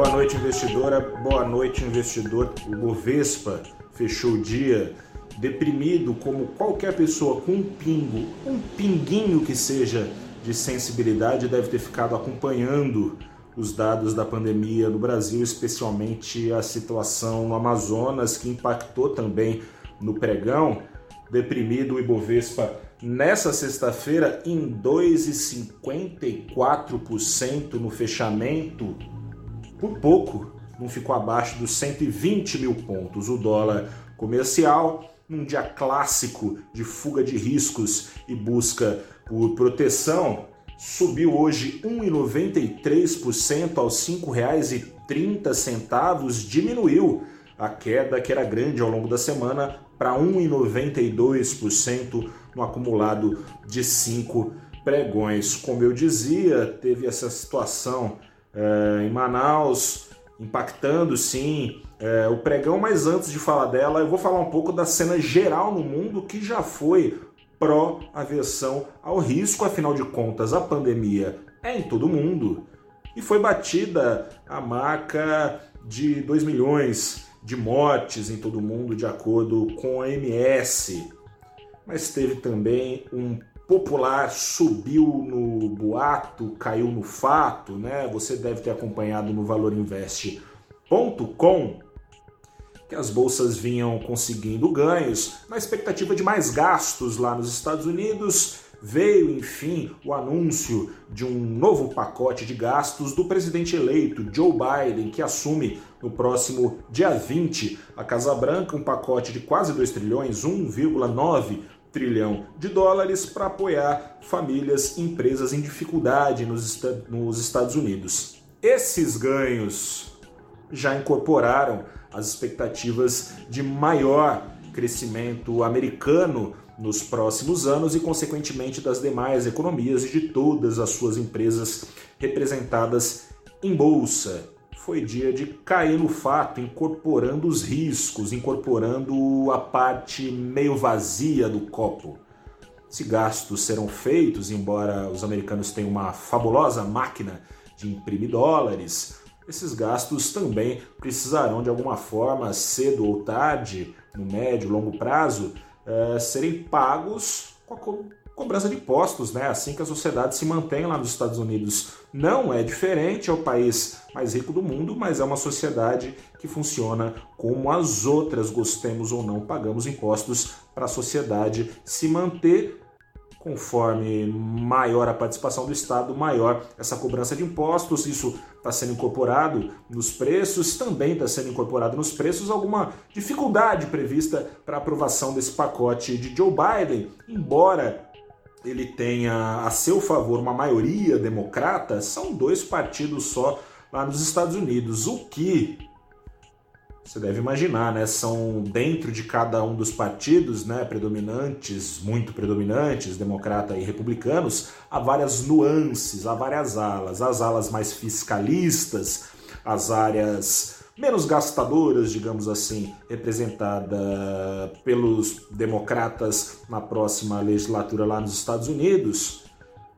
Boa noite, investidora. Boa noite, investidor. O Bovespa fechou o dia deprimido como qualquer pessoa com um pingo, um pinguinho que seja de sensibilidade deve ter ficado acompanhando os dados da pandemia no Brasil, especialmente a situação no Amazonas, que impactou também no pregão. Deprimido o Ibovespa nessa sexta-feira em 2,54% no fechamento, por pouco, não ficou abaixo dos 120 mil pontos. O dólar comercial, num dia clássico de fuga de riscos e busca por proteção, subiu hoje 1,93% aos R$ 5,30, diminuiu a queda que era grande ao longo da semana para 1,92% no acumulado de cinco pregões. Como eu dizia, teve essa situação é, em Manaus, impactando sim. É, o pregão, mas antes de falar dela, eu vou falar um pouco da cena geral no mundo que já foi pró-aversão ao risco, afinal de contas, a pandemia é em todo mundo. E foi batida a marca de 2 milhões de mortes em todo mundo, de acordo com a MS. Mas teve também um popular subiu no boato, caiu no fato, né? Você deve ter acompanhado no valorinvest.com que as bolsas vinham conseguindo ganhos na expectativa de mais gastos lá nos Estados Unidos. Veio, enfim, o anúncio de um novo pacote de gastos do presidente eleito Joe Biden, que assume no próximo dia 20 a Casa Branca um pacote de quase 2 trilhões, 1,9 trilhão de dólares para apoiar famílias e empresas em dificuldade nos, nos Estados Unidos. Esses ganhos já incorporaram as expectativas de maior crescimento americano nos próximos anos e, consequentemente, das demais economias e de todas as suas empresas representadas em bolsa. Foi dia de cair no fato, incorporando os riscos, incorporando a parte meio vazia do copo. Se gastos serão feitos, embora os americanos tenham uma fabulosa máquina de imprimir dólares, esses gastos também precisarão de alguma forma, cedo ou tarde, no médio, longo prazo, é, serem pagos com a cobrança de impostos, né? Assim que a sociedade se mantém lá nos Estados Unidos. Não é diferente, é o país mais rico do mundo, mas é uma sociedade que funciona como as outras, gostemos ou não, pagamos impostos para a sociedade se manter conforme maior a participação do Estado, maior essa cobrança de impostos. Isso está sendo incorporado nos preços, também está sendo incorporado nos preços alguma dificuldade prevista para aprovação desse pacote de Joe Biden, embora ele tenha a seu favor uma maioria democrata, são dois partidos só lá nos Estados Unidos, o que você deve imaginar, né? São dentro de cada um dos partidos, né, predominantes, muito predominantes, democrata e republicanos, há várias nuances, há várias alas, as alas mais fiscalistas, as áreas menos gastadoras, digamos assim, representada pelos democratas na próxima legislatura lá nos Estados Unidos,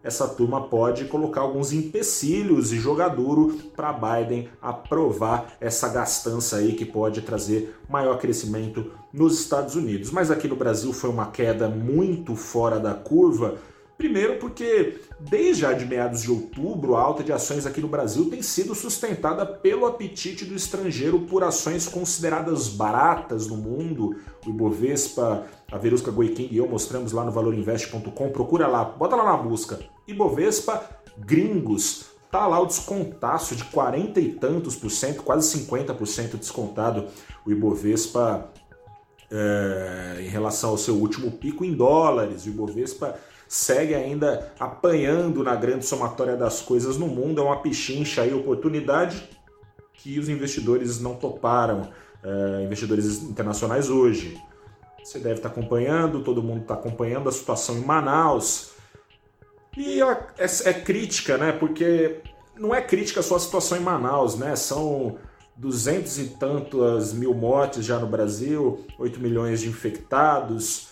essa turma pode colocar alguns empecilhos e jogar duro para Biden aprovar essa gastança aí que pode trazer maior crescimento nos Estados Unidos. Mas aqui no Brasil foi uma queda muito fora da curva Primeiro, porque desde já de meados de outubro, a alta de ações aqui no Brasil tem sido sustentada pelo apetite do estrangeiro por ações consideradas baratas no mundo. O Ibovespa, a Verusca Goiquim e eu mostramos lá no valorinvest.com. Procura lá, bota lá na busca. Ibovespa gringos. Tá lá o descontaço de 40 e tantos por cento, quase 50% descontado. O Ibovespa é, em relação ao seu último pico em dólares. O Ibovespa segue ainda apanhando na grande somatória das coisas no mundo. É uma pichincha aí, oportunidade que os investidores não toparam, uh, investidores internacionais hoje. Você deve estar acompanhando, todo mundo está acompanhando a situação em Manaus. E é, é, crítica, né? Porque não é crítica só a situação em Manaus, né? São duzentos e tantas mil mortes já no Brasil, 8 milhões de infectados,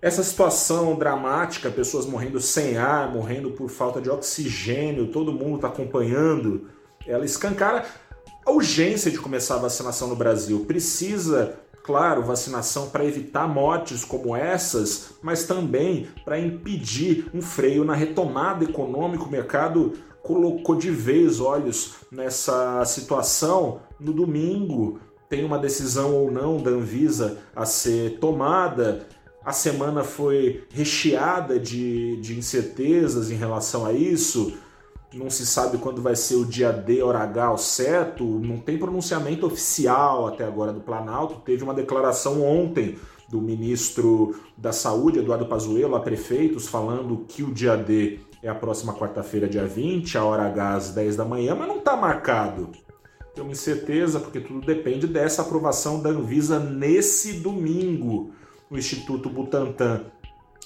essa situação dramática, pessoas morrendo sem ar, morrendo por falta de oxigênio, todo mundo está acompanhando ela escancara a urgência de começar a vacinação no Brasil. Precisa claro, vacinação para evitar mortes como essas, mas também para impedir um freio na retomada econômica. O mercado colocou de vez olhos nessa situação no domingo. Tem uma decisão ou não da Anvisa a ser tomada. A semana foi recheada de, de incertezas em relação a isso não se sabe quando vai ser o dia D, hora H ao certo, não tem pronunciamento oficial até agora do Planalto. Teve uma declaração ontem do ministro da Saúde, Eduardo Pazuello, a prefeitos, falando que o dia D é a próxima quarta-feira, dia 20, a hora H às 10 da manhã, mas não está marcado. Tenho incerteza, porque tudo depende dessa aprovação da Anvisa nesse domingo. O Instituto Butantan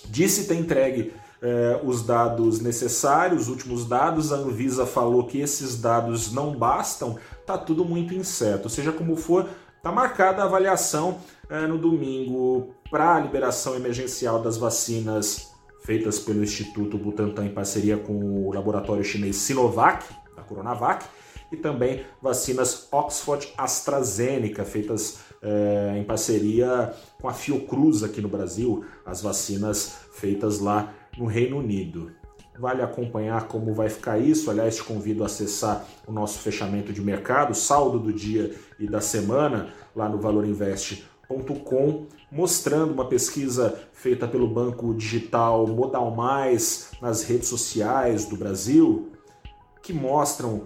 disse ter entregue eh, os dados necessários, os últimos dados. A Anvisa falou que esses dados não bastam, tá tudo muito incerto. Seja como for, tá marcada a avaliação eh, no domingo para a liberação emergencial das vacinas feitas pelo Instituto Butantan em parceria com o laboratório chinês Sinovac, da Coronavac, e também vacinas Oxford AstraZeneca, feitas eh, em parceria com a Fiocruz aqui no Brasil, as vacinas feitas lá no Reino Unido. Vale acompanhar como vai ficar isso. Aliás, te convido a acessar o nosso fechamento de mercado, saldo do dia e da semana, lá no valorinvest.com, mostrando uma pesquisa feita pelo banco digital Modal Mais nas redes sociais do Brasil, que mostram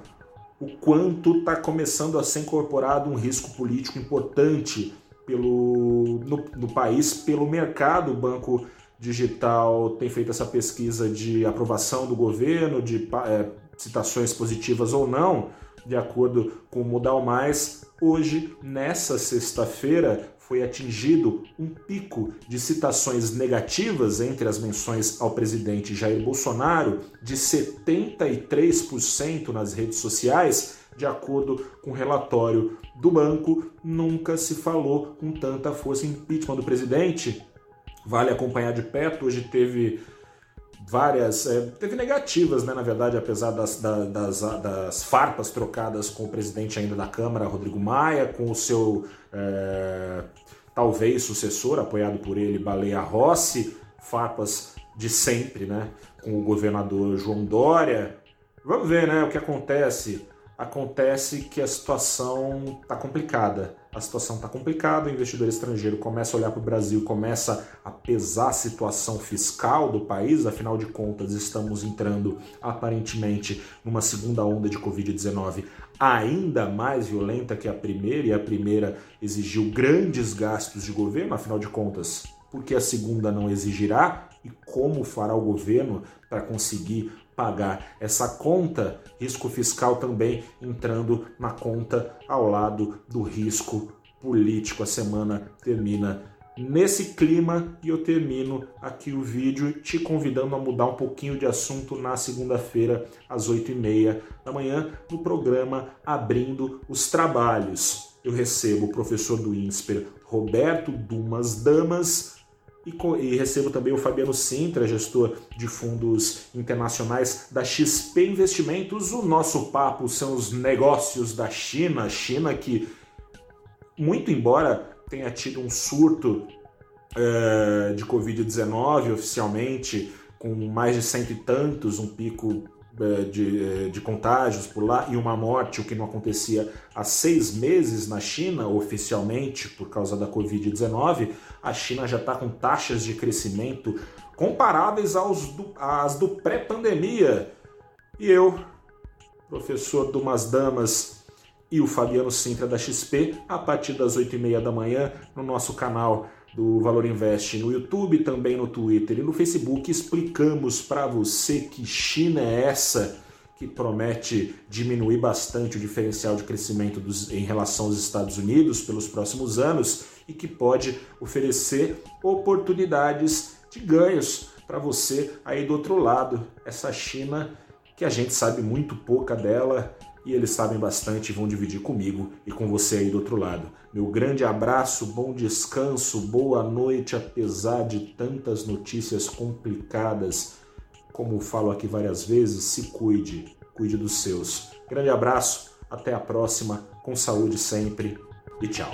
o quanto está começando a ser incorporado um risco político importante pelo, no, no país, pelo mercado. O banco Digital tem feito essa pesquisa de aprovação do governo, de é, citações positivas ou não, de acordo com o Mudal Mais. Hoje, nessa sexta-feira, foi atingido um pico de citações negativas entre as menções ao presidente Jair Bolsonaro de 73% nas redes sociais, de acordo com o relatório do banco. Nunca se falou com tanta força em impeachment do presidente vale acompanhar de perto. Hoje teve várias. É, teve negativas, né, na verdade, apesar das, das, das, farpas trocadas com o presidente ainda da Câmara, Rodrigo Maia, com o seu é, talvez sucessor, apoiado por ele, Baleia Rossi, farpas de sempre, né, com o governador João Dória. Vamos ver, né, o que acontece. Acontece que a situação está complicada. A situação está complicada, o investidor estrangeiro começa a olhar para o Brasil, começa a pesar a situação fiscal do país, afinal de contas, estamos entrando aparentemente numa segunda onda de Covid-19 ainda mais violenta que a primeira, e a primeira exigiu grandes gastos de governo, afinal de contas, porque a segunda não exigirá? E como fará o governo para conseguir pagar essa conta, risco fiscal também entrando na conta ao lado do risco político. A semana termina nesse clima e eu termino aqui o vídeo te convidando a mudar um pouquinho de assunto na segunda-feira às 8h30 da manhã no programa Abrindo os Trabalhos. Eu recebo o professor do INSPER Roberto Dumas Damas e, e recebo também o Fabiano Sintra, gestor de fundos internacionais da XP Investimentos. O nosso papo são os negócios da China, China que, muito embora tenha tido um surto é, de Covid-19 oficialmente, com mais de cento e tantos, um pico de, é, de, contágios por lá e uma morte, o que não acontecia há seis meses na China, oficialmente, por causa da Covid-19, a China já está com taxas de crescimento comparáveis aos do, às do pré-pandemia. E eu, professor Dumas Damas e o Fabiano Sintra da XP, a partir das 8h30 da manhã, no nosso canal do Valor Invest no YouTube, também no Twitter e no Facebook, explicamos para você que China é essa que promete diminuir bastante o diferencial de crescimento dos, em relação aos Estados Unidos pelos próximos anos e que pode oferecer oportunidades de ganhos para você aí do outro lado. Essa China que a gente sabe muito pouca dela e eles sabem bastante e vão dividir comigo e com você aí do outro lado. Meu grande abraço, bom descanso, boa noite, apesar de tantas notícias complicadas. Como falo aqui várias vezes, se cuide, cuide dos seus. Grande abraço, até a próxima, com saúde sempre e tchau.